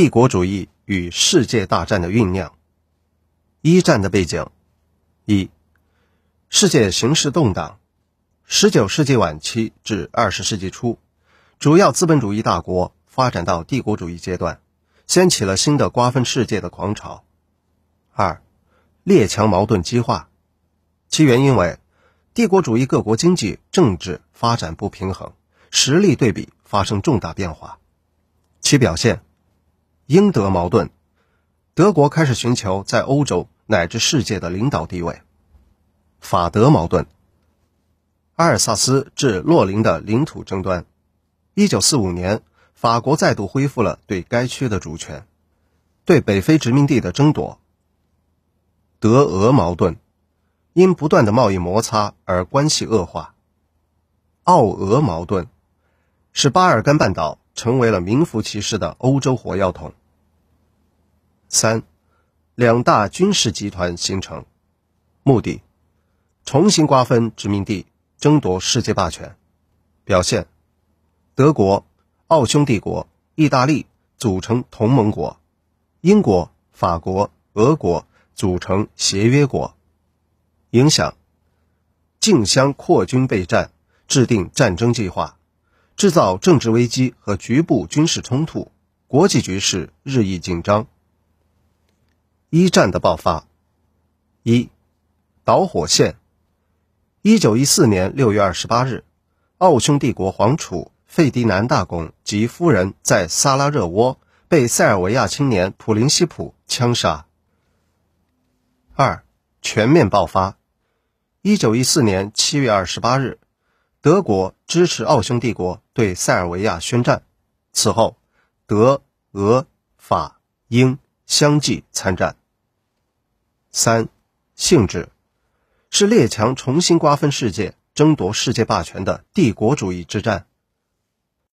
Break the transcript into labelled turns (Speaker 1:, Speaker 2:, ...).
Speaker 1: 帝国主义与世界大战的酝酿。一战的背景：一、世界形势动荡。十九世纪晚期至二十世纪初，主要资本主义大国发展到帝国主义阶段，掀起了新的瓜分世界的狂潮。二、列强矛盾激化，其原因为帝国主义各国经济、政治发展不平衡，实力对比发生重大变化。其表现：英德矛盾，德国开始寻求在欧洲乃至世界的领导地位；法德矛盾。阿尔萨斯至洛林的领土争端。一九四五年，法国再度恢复了对该区的主权。对北非殖民地的争夺。德俄矛盾，因不断的贸易摩擦而关系恶化。奥俄矛盾，使巴尔干半岛成为了名副其实的欧洲火药桶。三，两大军事集团形成，目的，重新瓜分殖民地。争夺世界霸权，表现：德国、奥匈帝国、意大利组成同盟国，英国、法国、俄国组成协约国。影响：竞相扩军备战，制定战争计划，制造政治危机和局部军事冲突，国际局势日益紧张。一战的爆发：一导火线。一九一四年六月二十八日，奥匈帝国皇储费迪南大公及夫人在萨拉热窝被塞尔维亚青年普林西普枪杀。二、全面爆发。一九一四年七月二十八日，德国支持奥匈帝国对塞尔维亚宣战，此后，德、俄、法、英相继参战。三、性质。是列强重新瓜分世界、争夺世界霸权的帝国主义之战。